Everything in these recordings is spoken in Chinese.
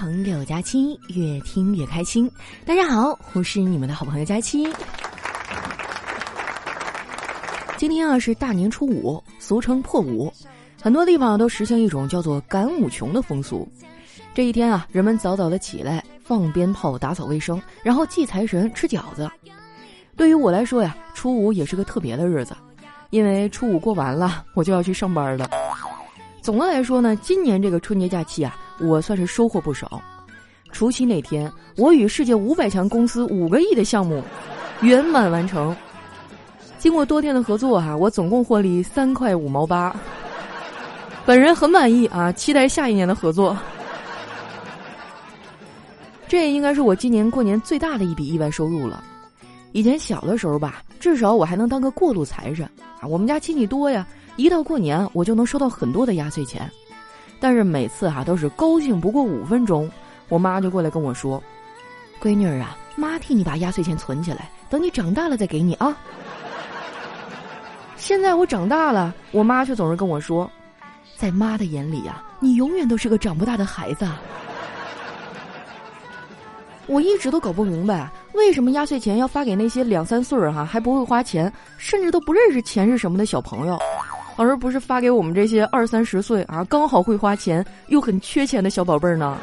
朋友，佳期，越听越开心。大家好，我是你们的好朋友佳期。今天啊是大年初五，俗称破五，很多地方都实行一种叫做赶五穷的风俗。这一天啊，人们早早的起来，放鞭炮，打扫卫生，然后祭财神，吃饺子。对于我来说呀，初五也是个特别的日子，因为初五过完了，我就要去上班了。总的来说呢，今年这个春节假期啊，我算是收获不少。除夕那天，我与世界五百强公司五个亿的项目圆满完成。经过多天的合作哈，我总共获利三块五毛八。本人很满意啊，期待下一年的合作。这应该是我今年过年最大的一笔意外收入了。以前小的时候吧，至少我还能当个过路财神啊，我们家亲戚多呀。一到过年，我就能收到很多的压岁钱，但是每次哈都是高兴不过五分钟，我妈就过来跟我说：“闺女儿啊，妈替你把压岁钱存起来，等你长大了再给你啊。”现在我长大了，我妈却总是跟我说：“在妈的眼里呀，你永远都是个长不大的孩子。”我一直都搞不明白，为什么压岁钱要发给那些两三岁儿哈还不会花钱，甚至都不认识钱是什么的小朋友。而不是发给我们这些二三十岁啊，刚好会花钱又很缺钱的小宝贝儿呢？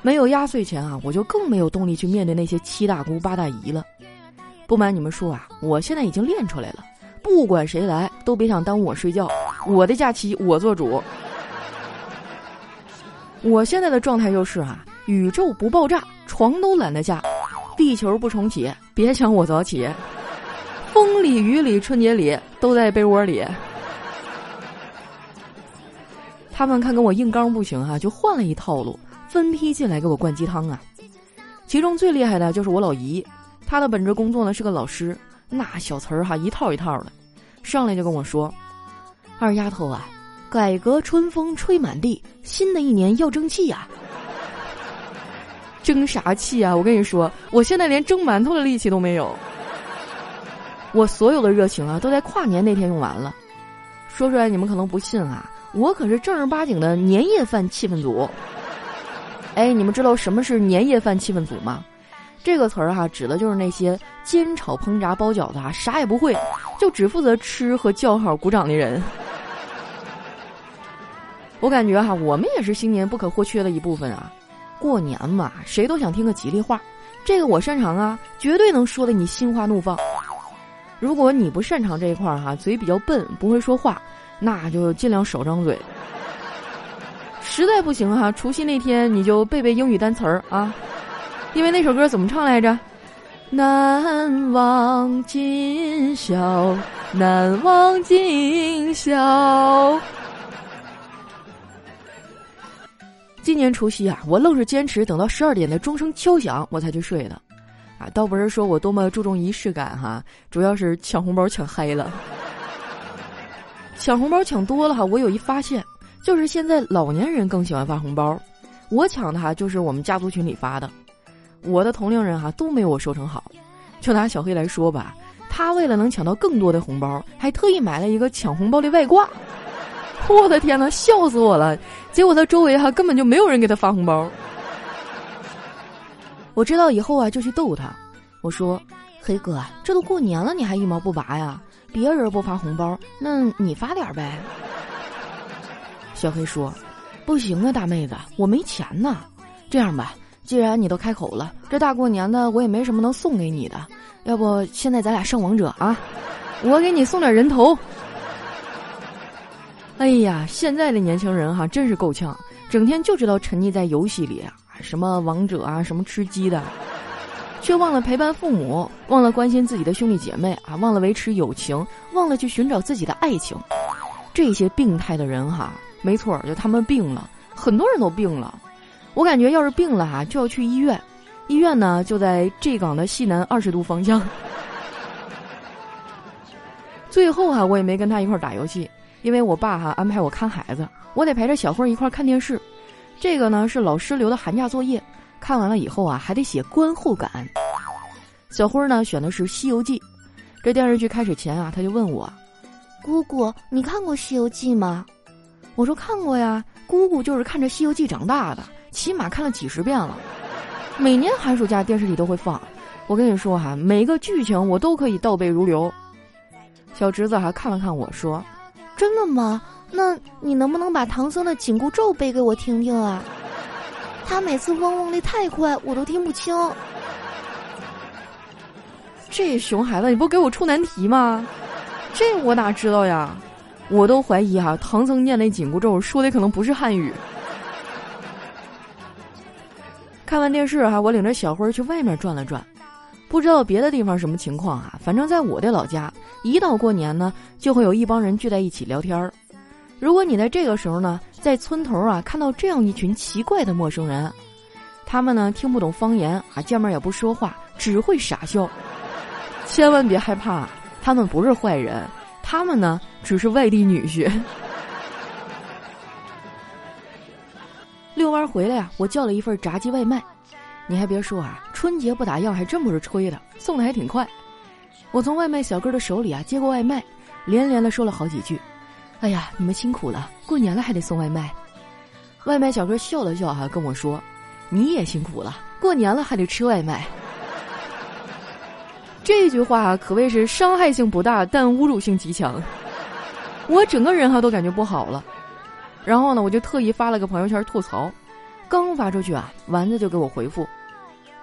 没有压岁钱啊，我就更没有动力去面对那些七大姑八大姨了。不瞒你们说啊，我现在已经练出来了，不管谁来都别想耽误我睡觉，我的假期我做主。我现在的状态就是啊，宇宙不爆炸，床都懒得下，地球不重启，别想我早起。风里雨里春节里都在被窝里。他们看跟我硬刚不行哈，就换了一套路，分批进来给我灌鸡汤啊。其中最厉害的就是我老姨，她的本职工作呢是个老师，那小词儿哈一套一套的，上来就跟我说：“二丫头啊，改革春风吹满地，新的一年要争气呀。”争啥气啊？我跟你说，我现在连蒸馒头的力气都没有。我所有的热情啊，都在跨年那天用完了。说出来你们可能不信啊，我可是正儿八经的年夜饭气氛组。哎，你们知道什么是年夜饭气氛组吗？这个词儿哈，指的就是那些煎炒烹炸包饺子啊，啥也不会，就只负责吃和叫好鼓掌的人。我感觉哈，我们也是新年不可或缺的一部分啊。过年嘛，谁都想听个吉利话，这个我擅长啊，绝对能说的你心花怒放。如果你不擅长这一块儿哈，嘴比较笨，不会说话，那就尽量少张嘴。实在不行哈，除夕那天你就背背英语单词儿啊，因为那首歌怎么唱来着？难忘今宵，难忘今宵。今年除夕啊，我愣是坚持等到十二点的钟声敲响，我才去睡的。啊，倒不是说我多么注重仪式感哈，主要是抢红包抢嗨了。抢红包抢多了哈，我有一发现，就是现在老年人更喜欢发红包。我抢的哈，就是我们家族群里发的。我的同龄人哈都没有我收成好。就拿小黑来说吧，他为了能抢到更多的红包，还特意买了一个抢红包的外挂。我的天呐，笑死我了！结果他周围哈根本就没有人给他发红包。我知道以后啊，就去逗他。我说：“黑哥，这都过年了，你还一毛不拔呀？别人不发红包，那你发点呗。”小黑说：“不行啊，大妹子，我没钱呢。这样吧，既然你都开口了，这大过年的我也没什么能送给你的，要不现在咱俩上王者啊？我给你送点人头。”哎呀，现在的年轻人哈，真是够呛，整天就知道沉溺在游戏里啊。什么王者啊，什么吃鸡的，却忘了陪伴父母，忘了关心自己的兄弟姐妹啊，忘了维持友情，忘了去寻找自己的爱情。这些病态的人哈，没错，就他们病了，很多人都病了。我感觉要是病了哈，就要去医院，医院呢就在 G 港的西南二十度方向。最后哈，我也没跟他一块儿打游戏，因为我爸哈安排我看孩子，我得陪着小慧一块儿看电视。这个呢是老师留的寒假作业，看完了以后啊还得写观后感。小辉呢选的是《西游记》，这电视剧开始前啊他就问我：“姑姑，你看过《西游记》吗？”我说：“看过呀。”姑姑姑就是看着《西游记》长大的，起码看了几十遍了。每年寒暑假电视里都会放。我跟你说哈，每个剧情我都可以倒背如流。小侄子还看了看我说：“真的吗？那你能不能把唐僧的紧箍咒背给我听听啊？他每次嗡嗡的太快，我都听不清。”这熊孩子，你不给我出难题吗？这我哪知道呀？我都怀疑哈，唐僧念那紧箍咒说的可能不是汉语。看完电视哈，我领着小辉去外面转了转，不知道别的地方什么情况啊。反正在我的老家，一到过年呢，就会有一帮人聚在一起聊天儿。如果你在这个时候呢，在村头啊看到这样一群奇怪的陌生人，他们呢听不懂方言啊，见面也不说话，只会傻笑。千万别害怕，他们不是坏人，他们呢只是外地女婿。遛弯回来呀，我叫了一份炸鸡外卖。你还别说啊，春节不打烊还真不是吹的，送的还挺快。我从外卖小哥的手里啊接过外卖，连连的说了好几句：“哎呀，你们辛苦了，过年了还得送外卖。”外卖小哥笑了笑哈，跟我说：“你也辛苦了，过年了还得吃外卖。”这句话可谓是伤害性不大，但侮辱性极强。我整个人哈都感觉不好了。然后呢，我就特意发了个朋友圈吐槽，刚发出去啊，丸子就给我回复：“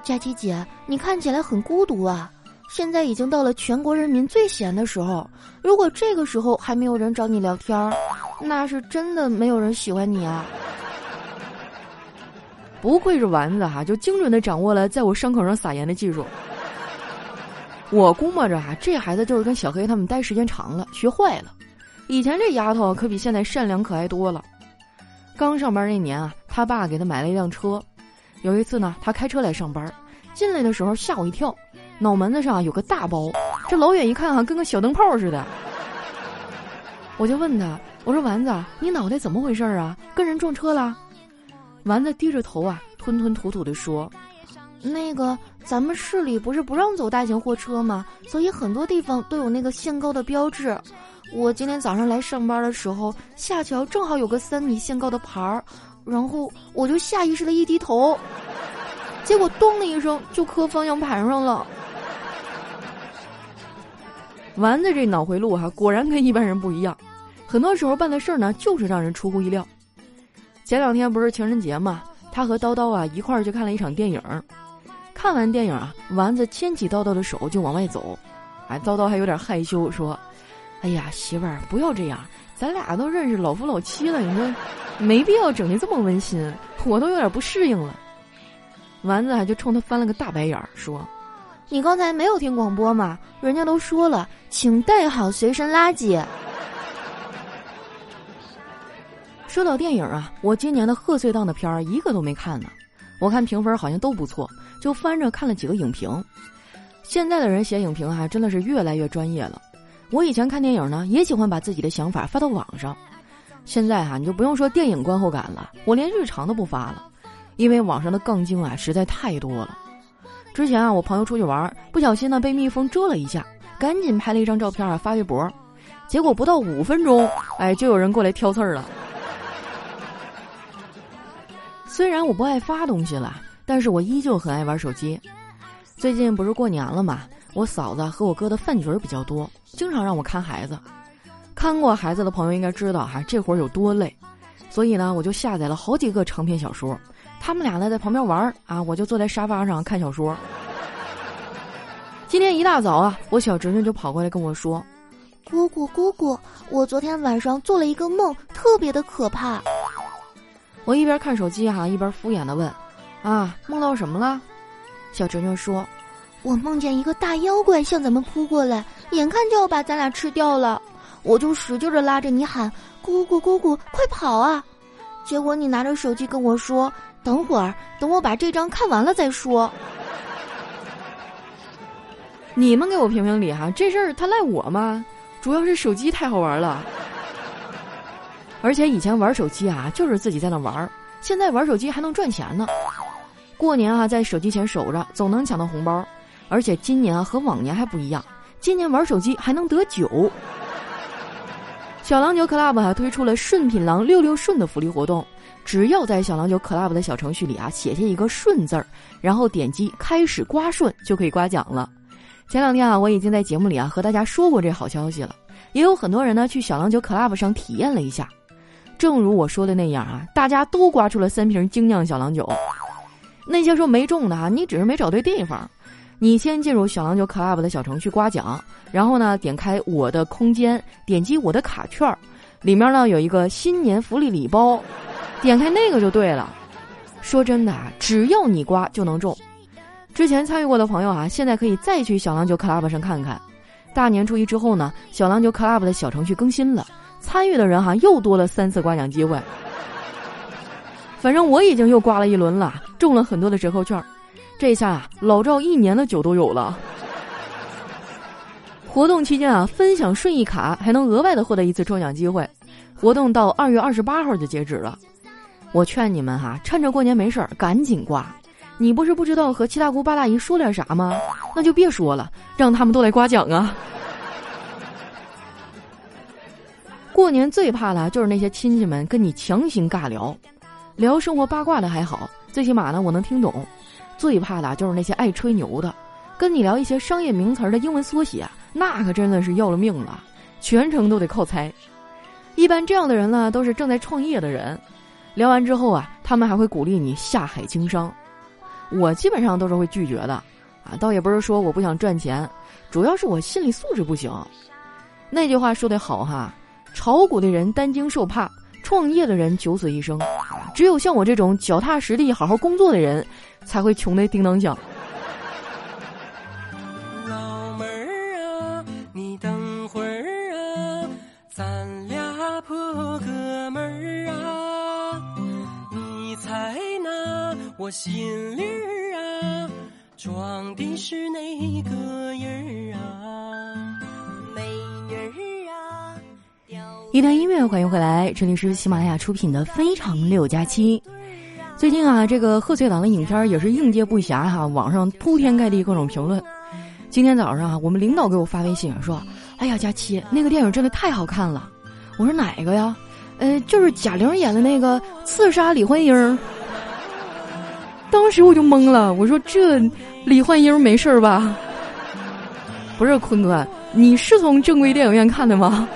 佳琪姐，你看起来很孤独啊！现在已经到了全国人民最闲的时候，如果这个时候还没有人找你聊天儿，那是真的没有人喜欢你啊！”不愧是丸子哈，就精准的掌握了在我伤口上撒盐的技术。我估摸着哈，这孩子就是跟小黑他们待时间长了，学坏了。以前这丫头可比现在善良可爱多了。刚上班那年啊，他爸给他买了一辆车。有一次呢，他开车来上班，进来的时候吓我一跳，脑门子上有个大包，这老远一看哈，跟个小灯泡似的。我就问他，我说丸子，你脑袋怎么回事啊？跟人撞车了？丸子低着头啊，吞吞吐吐的说：“那个，咱们市里不是不让走大型货车吗？所以很多地方都有那个限高的标志。”我今天早上来上班的时候，下桥正好有个三米限高的牌儿，然后我就下意识的一低头，结果咚的一声就磕方向盘上了。丸子这脑回路哈，果然跟一般人不一样，很多时候办的事儿呢，就是让人出乎意料。前两天不是情人节嘛，他和叨叨啊一块儿去看了一场电影，看完电影啊，丸子牵起叨叨的手就往外走，哎，叨叨还有点害羞说。哎呀，媳妇儿，不要这样，咱俩都认识老夫老妻了，你说没必要整的这么温馨，我都有点不适应了。丸子还就冲他翻了个大白眼儿，说：“你刚才没有听广播吗？人家都说了，请带好随身垃圾。”说到电影啊，我今年的贺岁档的片儿一个都没看呢，我看评分好像都不错，就翻着看了几个影评。现在的人写影评啊，真的是越来越专业了。我以前看电影呢，也喜欢把自己的想法发到网上。现在哈，你就不用说电影观后感了，我连日常都不发了，因为网上的杠精啊实在太多了。之前啊，我朋友出去玩，不小心呢被蜜蜂蛰了一下，赶紧拍了一张照片啊发微博，结果不到五分钟，哎，就有人过来挑刺儿了。虽然我不爱发东西了，但是我依旧很爱玩手机。最近不是过年了嘛？我嫂子和我哥的饭局比较多，经常让我看孩子。看过孩子的朋友应该知道哈，这活儿有多累。所以呢，我就下载了好几个长篇小说。他们俩呢在旁边玩儿啊，我就坐在沙发上看小说。今天一大早啊，我小侄女就跑过来跟我说：“姑姑，姑姑，我昨天晚上做了一个梦，特别的可怕。”我一边看手机哈，一边敷衍的问：“啊，梦到什么了？”小侄女说。我梦见一个大妖怪向咱们扑过来，眼看就要把咱俩吃掉了，我就使劲的拉着你喊：“姑姑，姑姑，快跑啊！”结果你拿着手机跟我说：“等会儿，等我把这章看完了再说。”你们给我评评理哈，这事儿他赖我吗？主要是手机太好玩了，而且以前玩手机啊，就是自己在那玩，现在玩手机还能赚钱呢。过年啊，在手机前守着，总能抢到红包。而且今年和往年还不一样，今年玩手机还能得酒。小郎酒 club 啊推出了顺品郎六六顺的福利活动，只要在小郎酒 club 的小程序里啊写下一个顺字儿，然后点击开始刮顺就可以刮奖了。前两天啊，我已经在节目里啊和大家说过这好消息了，也有很多人呢去小郎酒 club 上体验了一下。正如我说的那样啊，大家都刮出了三瓶精酿小郎酒。那些说没中的啊，你只是没找对地方。你先进入小郎酒 club 的小程序刮奖，然后呢，点开我的空间，点击我的卡券，里面呢有一个新年福利礼包，点开那个就对了。说真的啊，只要你刮就能中。之前参与过的朋友啊，现在可以再去小郎酒 club 上看看。大年初一之后呢，小郎酒 club 的小程序更新了，参与的人哈又多了三次刮奖机会。反正我已经又刮了一轮了，中了很多的折扣券。这下啊，老赵一年的酒都有了。活动期间啊，分享顺义卡还能额外的获得一次抽奖机会。活动到二月二十八号就截止了。我劝你们哈，趁着过年没事儿，赶紧刮。你不是不知道和七大姑八大姨说点啥吗？那就别说了，让他们都来刮奖啊！过年最怕的就是那些亲戚们跟你强行尬聊，聊生活八卦的还好，最起码呢我能听懂；最怕的就是那些爱吹牛的，跟你聊一些商业名词的英文缩写，那可真的是要了命了，全程都得靠猜。一般这样的人呢，都是正在创业的人，聊完之后啊，他们还会鼓励你下海经商。我基本上都是会拒绝的，啊，倒也不是说我不想赚钱，主要是我心理素质不行。那句话说得好哈，炒股的人担惊受怕，创业的人九死一生，只有像我这种脚踏实地、好好工作的人，才会穷得叮当响。老妹儿啊，你等会儿啊，咱俩破哥们儿啊，你猜那我心里儿啊。装的是哪个人啊？美人儿啊！一段音乐，欢迎回来，这里是喜马拉雅出品的《非常六加七》。最近啊，这个贺岁档的影片也是应接不暇哈，网上铺天盖地各种评论。今天早上啊，我们领导给我发微信说：“哎呀，佳期，那个电影真的太好看了。”我说：“哪个呀？”呃，就是贾玲演的那个《刺杀李焕英》。当时我就懵了，我说：“这……”李焕英没事儿吧？不是坤哥，你是从正规电影院看的吗？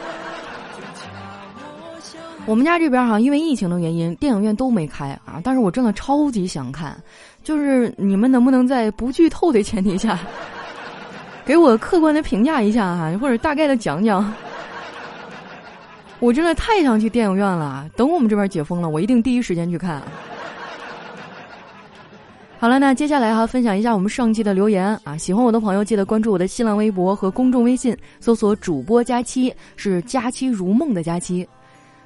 我们家这边哈，因为疫情的原因，电影院都没开啊。但是我真的超级想看，就是你们能不能在不剧透的前提下，给我客观的评价一下哈，或者大概的讲讲？我真的太想去电影院了。等我们这边解封了，我一定第一时间去看。好了，那接下来哈，分享一下我们上期的留言啊。喜欢我的朋友，记得关注我的新浪微博和公众微信，搜索“主播佳期”，是“佳期如梦”的佳期。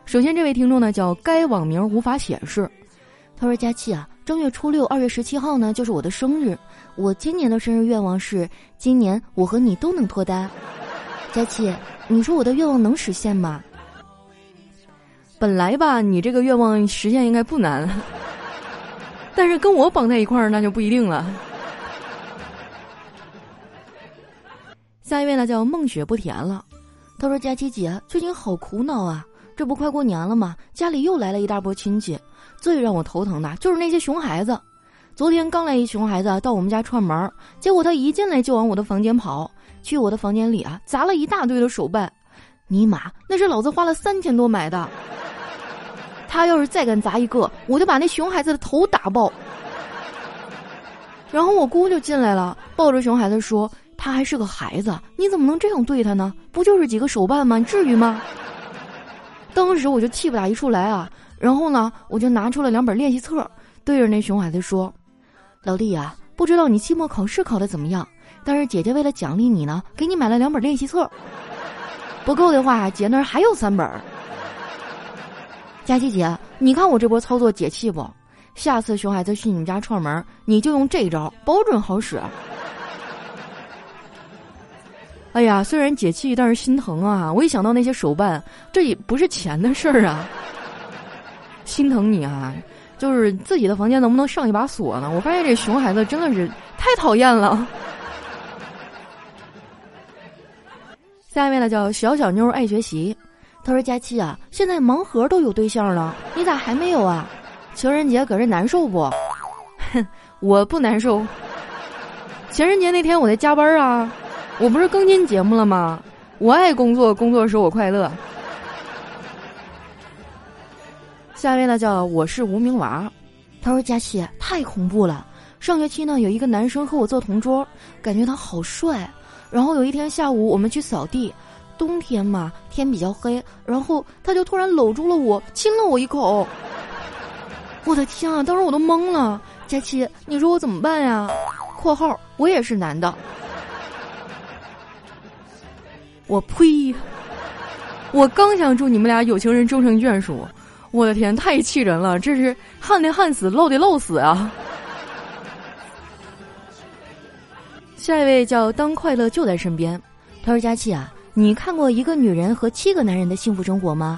首先，这位听众呢叫该网名无法显示，他说：“佳期啊，正月初六，二月十七号呢就是我的生日。我今年的生日愿望是，今年我和你都能脱单。佳期，你说我的愿望能实现吗？本来吧，你这个愿望实现应该不难。”但是跟我绑在一块儿，那就不一定了。下一位呢，叫梦雪不甜了。他说：“佳琪姐，最近好苦恼啊！这不快过年了吗？家里又来了一大波亲戚，最让我头疼的就是那些熊孩子。昨天刚来一熊孩子到我们家串门，结果他一进来就往我的房间跑，去我的房间里啊砸了一大堆的手办。尼玛，那是老子花了三千多买的。”他要是再敢砸一个，我就把那熊孩子的头打爆。然后我姑就进来了，抱着熊孩子说：“他还是个孩子，你怎么能这样对他呢？不就是几个手办吗？你至于吗？”当时我就气不打一处来啊！然后呢，我就拿出了两本练习册，对着那熊孩子说：“老弟啊，不知道你期末考试考的怎么样？但是姐姐为了奖励你呢，给你买了两本练习册。不够的话，姐那儿还有三本。”佳琪姐，你看我这波操作解气不？下次熊孩子去你们家串门，你就用这招，保准好使。哎呀，虽然解气，但是心疼啊！我一想到那些手办，这也不是钱的事儿啊，心疼你啊！就是自己的房间能不能上一把锁呢？我发现这熊孩子真的是太讨厌了。下一位呢，叫小小妞爱学习。他说：“佳期啊，现在盲盒都有对象了，你咋还没有啊？情人节搁这难受不？”哼，我不难受。情人节那天我在加班啊，我不是更新节目了吗？我爱工作，工作使我快乐。下一位呢，叫我是无名娃。他说：“佳琪太恐怖了。上学期呢，有一个男生和我做同桌，感觉他好帅。然后有一天下午，我们去扫地，冬天嘛，天比较黑，然后他就突然搂住了我，亲了我一口。我的天啊！当时我都懵了。佳琪，你说我怎么办呀？（括号我也是男的。）我呸！我刚想祝你们俩有情人终成眷属，我的天，太气人了！这是旱的旱死，涝的涝死啊！下一位叫当快乐就在身边，他说：“佳琪啊，你看过一个女人和七个男人的幸福生活吗？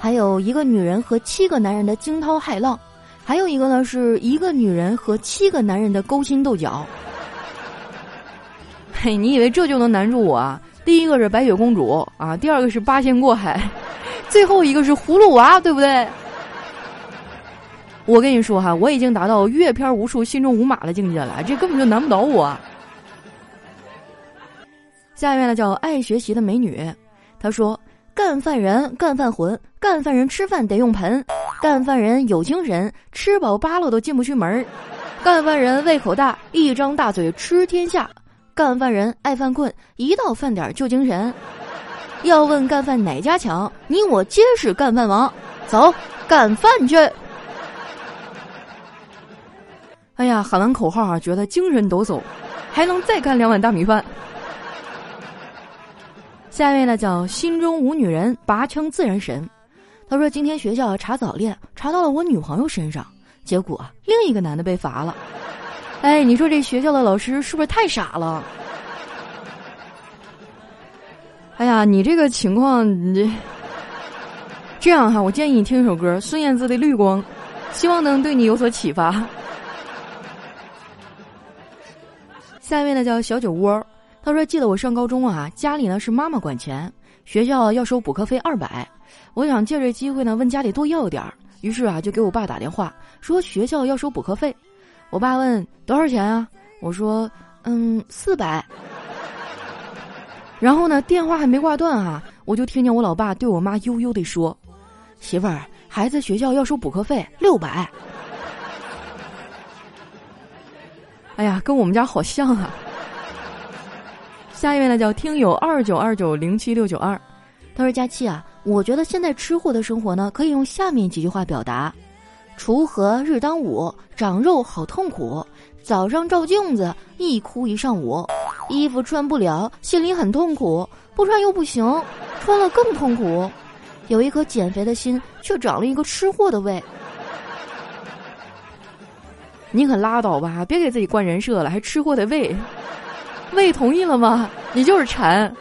还有一个女人和七个男人的惊涛骇浪，还有一个呢，是一个女人和七个男人的勾心斗角。嘿，你以为这就能难住我啊？”第一个是白雪公主啊，第二个是八仙过海，最后一个是葫芦娃，对不对？我跟你说哈，我已经达到阅片无数、心中无马的境界了，这根本就难不倒我。下面呢叫爱学习的美女，她说：“干饭人，干饭魂，干饭人吃饭得用盆，干饭人有精神，吃饱扒了都进不去门儿，干饭人胃口大，一张大嘴吃天下。”干饭人爱犯困，一到饭点就精神。要问干饭哪家强，你我皆是干饭王。走，干饭去！哎呀，喊完口号啊，觉得精神抖擞，还能再干两碗大米饭。下一位呢，叫心中无女人，拔枪自然神。他说今天学校查早恋，查到了我女朋友身上，结果另一个男的被罚了。哎，你说这学校的老师是不是太傻了？哎呀，你这个情况，你这样哈，我建议你听一首歌，孙燕姿的《绿光》，希望能对你有所启发。下一位呢叫小酒窝，他说：“记得我上高中啊，家里呢是妈妈管钱，学校要收补课费二百，我想借这机会呢问家里多要点儿，于是啊就给我爸打电话说学校要收补课费。”我爸问多少钱啊？我说嗯四百。然后呢，电话还没挂断啊，我就听见我老爸对我妈悠悠地说：“媳妇儿，孩子学校要收补课费六百。”哎呀，跟我们家好像啊。下一位呢，叫听友二九二九零七六九二，他说：“佳期啊，我觉得现在吃货的生活呢，可以用下面几句话表达。”锄禾日当午，长肉好痛苦。早上照镜子，一哭一上午。衣服穿不了，心里很痛苦。不穿又不行，穿了更痛苦。有一颗减肥的心，却长了一个吃货的胃。你可拉倒吧，别给自己灌人设了，还吃货的胃。胃同意了吗？你就是馋。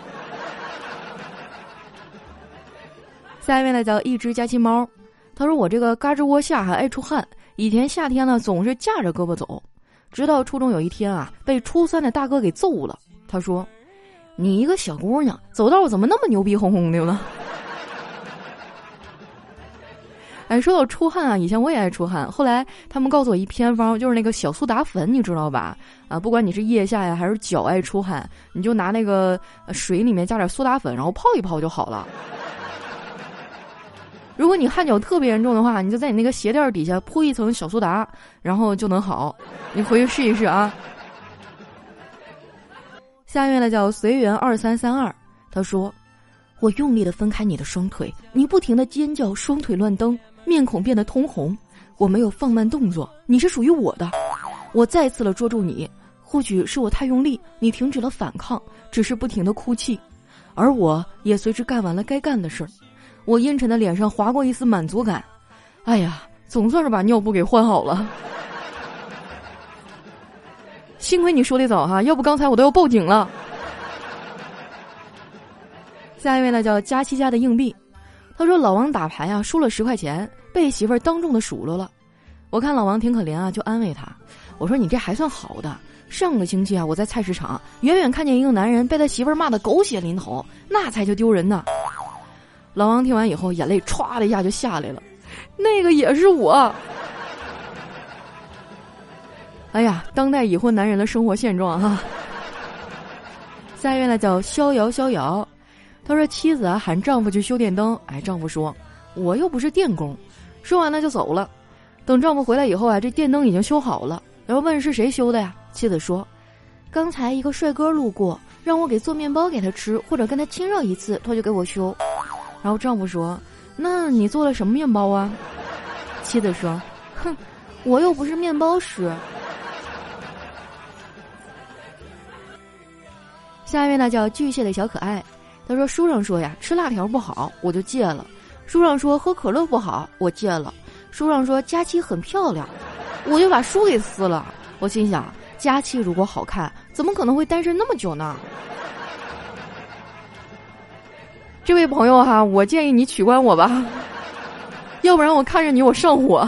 下一位呢，叫一只家禽猫。他说：“我这个嘎吱窝下还爱出汗，以前夏天呢总是架着胳膊走，直到初中有一天啊，被初三的大哥给揍了。他说：‘你一个小姑娘走道怎么那么牛逼哄哄的呢？’ 哎，说到出汗啊，以前我也爱出汗，后来他们告诉我一偏方，就是那个小苏打粉，你知道吧？啊，不管你是腋下呀还是脚爱出汗，你就拿那个水里面加点苏打粉，然后泡一泡就好了。”如果你汗脚特别严重的话，你就在你那个鞋垫底下铺一层小苏打，然后就能好。你回去试一试啊。下面呢叫随缘二三三二，他说：“我用力的分开你的双腿，你不停的尖叫，双腿乱蹬，面孔变得通红。我没有放慢动作，你是属于我的。我再次的捉住你，或许是我太用力，你停止了反抗，只是不停的哭泣，而我也随之干完了该干的事儿。”我阴沉的脸上划过一丝满足感，哎呀，总算是把尿布给换好了。幸亏你说的早哈，要不刚才我都要报警了。下一位呢，叫佳期家的硬币，他说老王打牌啊，输了十块钱，被媳妇儿当众的数落了。我看老王挺可怜啊，就安慰他，我说你这还算好的。上个星期啊，我在菜市场远远看见一个男人被他媳妇儿骂的狗血淋头，那才叫丢人呢。老王听完以后，眼泪歘的一下就下来了。那个也是我。哎呀，当代已婚男人的生活现状哈。下一位呢叫逍遥逍遥，他说妻子啊喊丈夫去修电灯，哎，丈夫说我又不是电工，说完了就走了。等丈夫回来以后啊，这电灯已经修好了，然后问是谁修的呀？妻子说，刚才一个帅哥路过，让我给做面包给他吃，或者跟他亲热一次，他就给我修。然后丈夫说，那你做了什么面包啊？妻子说，哼，我又不是面包师。下一位呢叫巨蟹的小可爱，他说书上说呀吃辣条不好，我就戒了；书上说喝可乐不好，我戒了；书上说佳期很漂亮，我就把书给撕了。我心想，佳期如果好看，怎么可能会单身那么久呢？这位朋友哈，我建议你取关我吧，要不然我看着你我上火。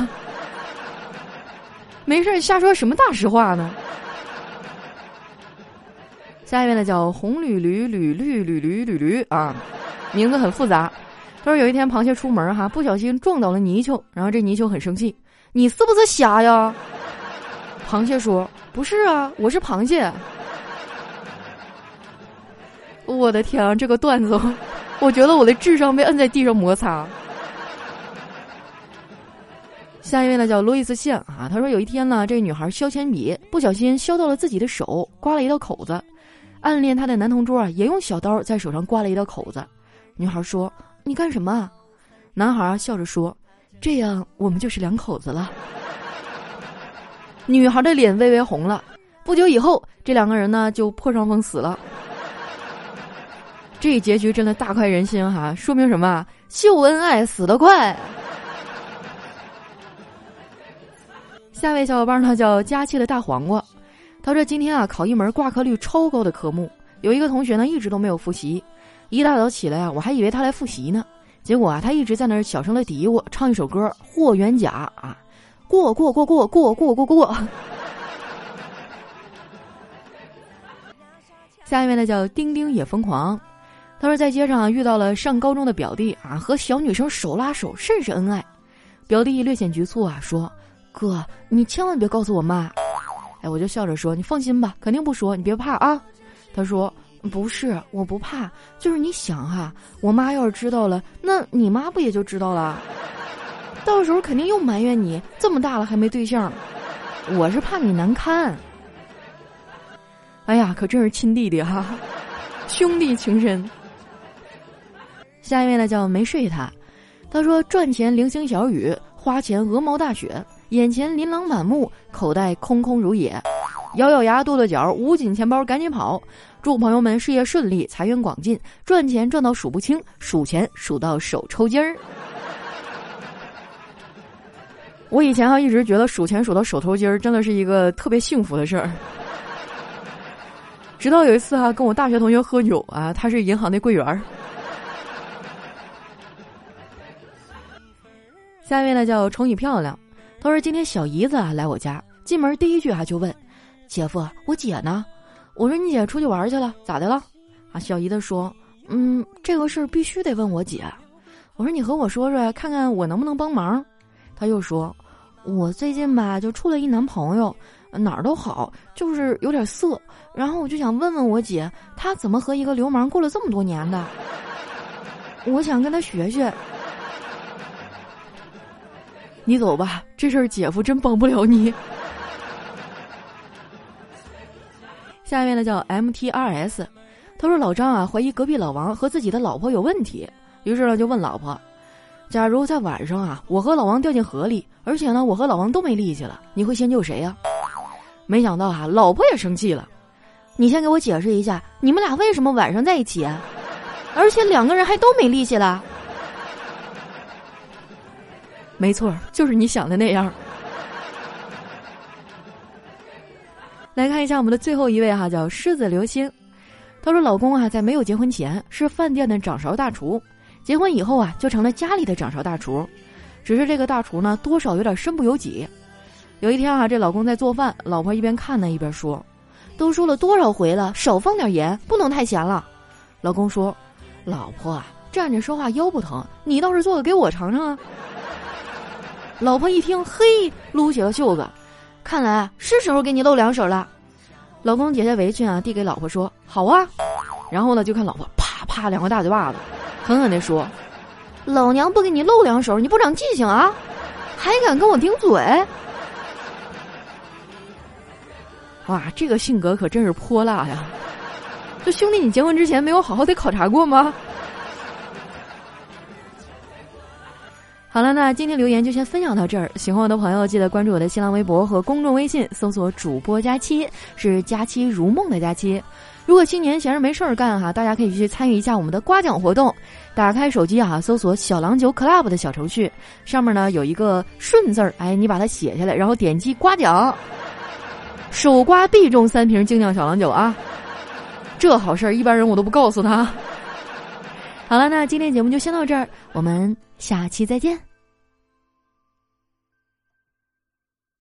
没事瞎说什么大实话呢？下一位呢叫红驴驴驴驴驴驴驴驴啊，名字很复杂。他说有一天螃蟹出门哈，不小心撞倒了泥鳅，然后这泥鳅很生气：“你是不是瞎呀？”螃蟹说：“不是啊，我是螃蟹。”我的天啊，这个段子，我觉得我的智商被摁在地上摩擦。下一位呢叫路易斯线啊，他说有一天呢，这女孩削铅笔不小心削到了自己的手，刮了一道口子。暗恋她的男同桌啊，也用小刀在手上刮了一道口子。女孩说：“你干什么？”男孩笑着说：“这样我们就是两口子了。”女孩的脸微微红了。不久以后，这两个人呢就破伤风死了。这一结局真的大快人心哈！说明什么？秀恩爱死得快。下位小伙伴呢叫佳期的大黄瓜。他说：“今天啊，考一门挂科率超高的科目，有一个同学呢一直都没有复习。一大早起来啊，我还以为他来复习呢，结果啊，他一直在那儿小声的嘀咕，唱一首歌《霍元甲》啊，过过过过过过过过。下一位呢叫丁丁也疯狂，他说在街上遇到了上高中的表弟啊，和小女生手拉手，甚是恩爱。表弟略显局促啊，说：哥，你千万别告诉我妈。”哎，我就笑着说：“你放心吧，肯定不说，你别怕啊。”他说：“不是，我不怕，就是你想哈，我妈要是知道了，那你妈不也就知道了？到时候肯定又埋怨你，这么大了还没对象。我是怕你难堪。哎呀，可真是亲弟弟哈，兄弟情深。下一位呢叫没睡他，他说赚钱零星小雨，花钱鹅毛大雪。”眼前琳琅满目，口袋空空如也，咬咬牙，跺跺脚，捂紧钱包，赶紧跑。祝朋友们事业顺利，财源广进，赚钱赚到数不清，数钱数到手抽筋儿。我以前啊一直觉得数钱数到手抽筋儿真的是一个特别幸福的事儿，直到有一次哈跟我大学同学喝酒啊，他是银行的柜员儿。下一位呢叫丑女漂亮。他说：“今天小姨子啊来我家，进门第一句啊就问：‘姐夫，我姐呢？’我说：‘你姐出去玩去了，咋的了？’啊，小姨子说：‘嗯，这个事儿必须得问我姐。’我说：‘你和我说说，看看我能不能帮忙。’他又说：‘我最近吧就处了一男朋友，哪儿都好，就是有点色。然后我就想问问我姐，她怎么和一个流氓过了这么多年的？我想跟他学学。’”你走吧，这事儿姐夫真帮不了你。下面呢叫 M T R S，他说老张啊怀疑隔壁老王和自己的老婆有问题，于是呢就问老婆：假如在晚上啊我和老王掉进河里，而且呢我和老王都没力气了，你会先救谁呀？没想到啊老婆也生气了，你先给我解释一下，你们俩为什么晚上在一起，而且两个人还都没力气了？没错，就是你想的那样。来看一下我们的最后一位哈，叫狮子流星。他说：“老公啊，在没有结婚前是饭店的掌勺大厨，结婚以后啊，就成了家里的掌勺大厨。只是这个大厨呢，多少有点身不由己。有一天啊，这老公在做饭，老婆一边看呢一边说：‘都说了多少回了，少放点盐，不能太咸了。’老公说：‘老婆啊，站着说话腰不疼，你倒是做个给我尝尝啊。老婆一听，嘿，撸起了袖子，看来是时候给你露两手了。老公解下围裙啊，递给老婆说：“好啊。”然后呢，就看老婆啪啪两个大嘴巴子，狠狠地说：“老娘不给你露两手，你不长记性啊？还敢跟我顶嘴？”哇，这个性格可真是泼辣呀！这兄弟，你结婚之前没有好好的考察过吗？好了，那今天留言就先分享到这儿。喜欢我的朋友，记得关注我的新浪微博和公众微信，搜索“主播佳期”，是“佳期如梦”的佳期。如果新年闲着没事儿干哈，大家可以去参与一下我们的刮奖活动。打开手机啊，搜索“小郎酒 club” 的小程序，上面呢有一个“顺”字儿，哎，你把它写下来，然后点击刮奖，手刮必中三瓶精酿小郎酒啊！这好事儿，一般人我都不告诉他。好了，那今天节目就先到这儿，我们下期再见。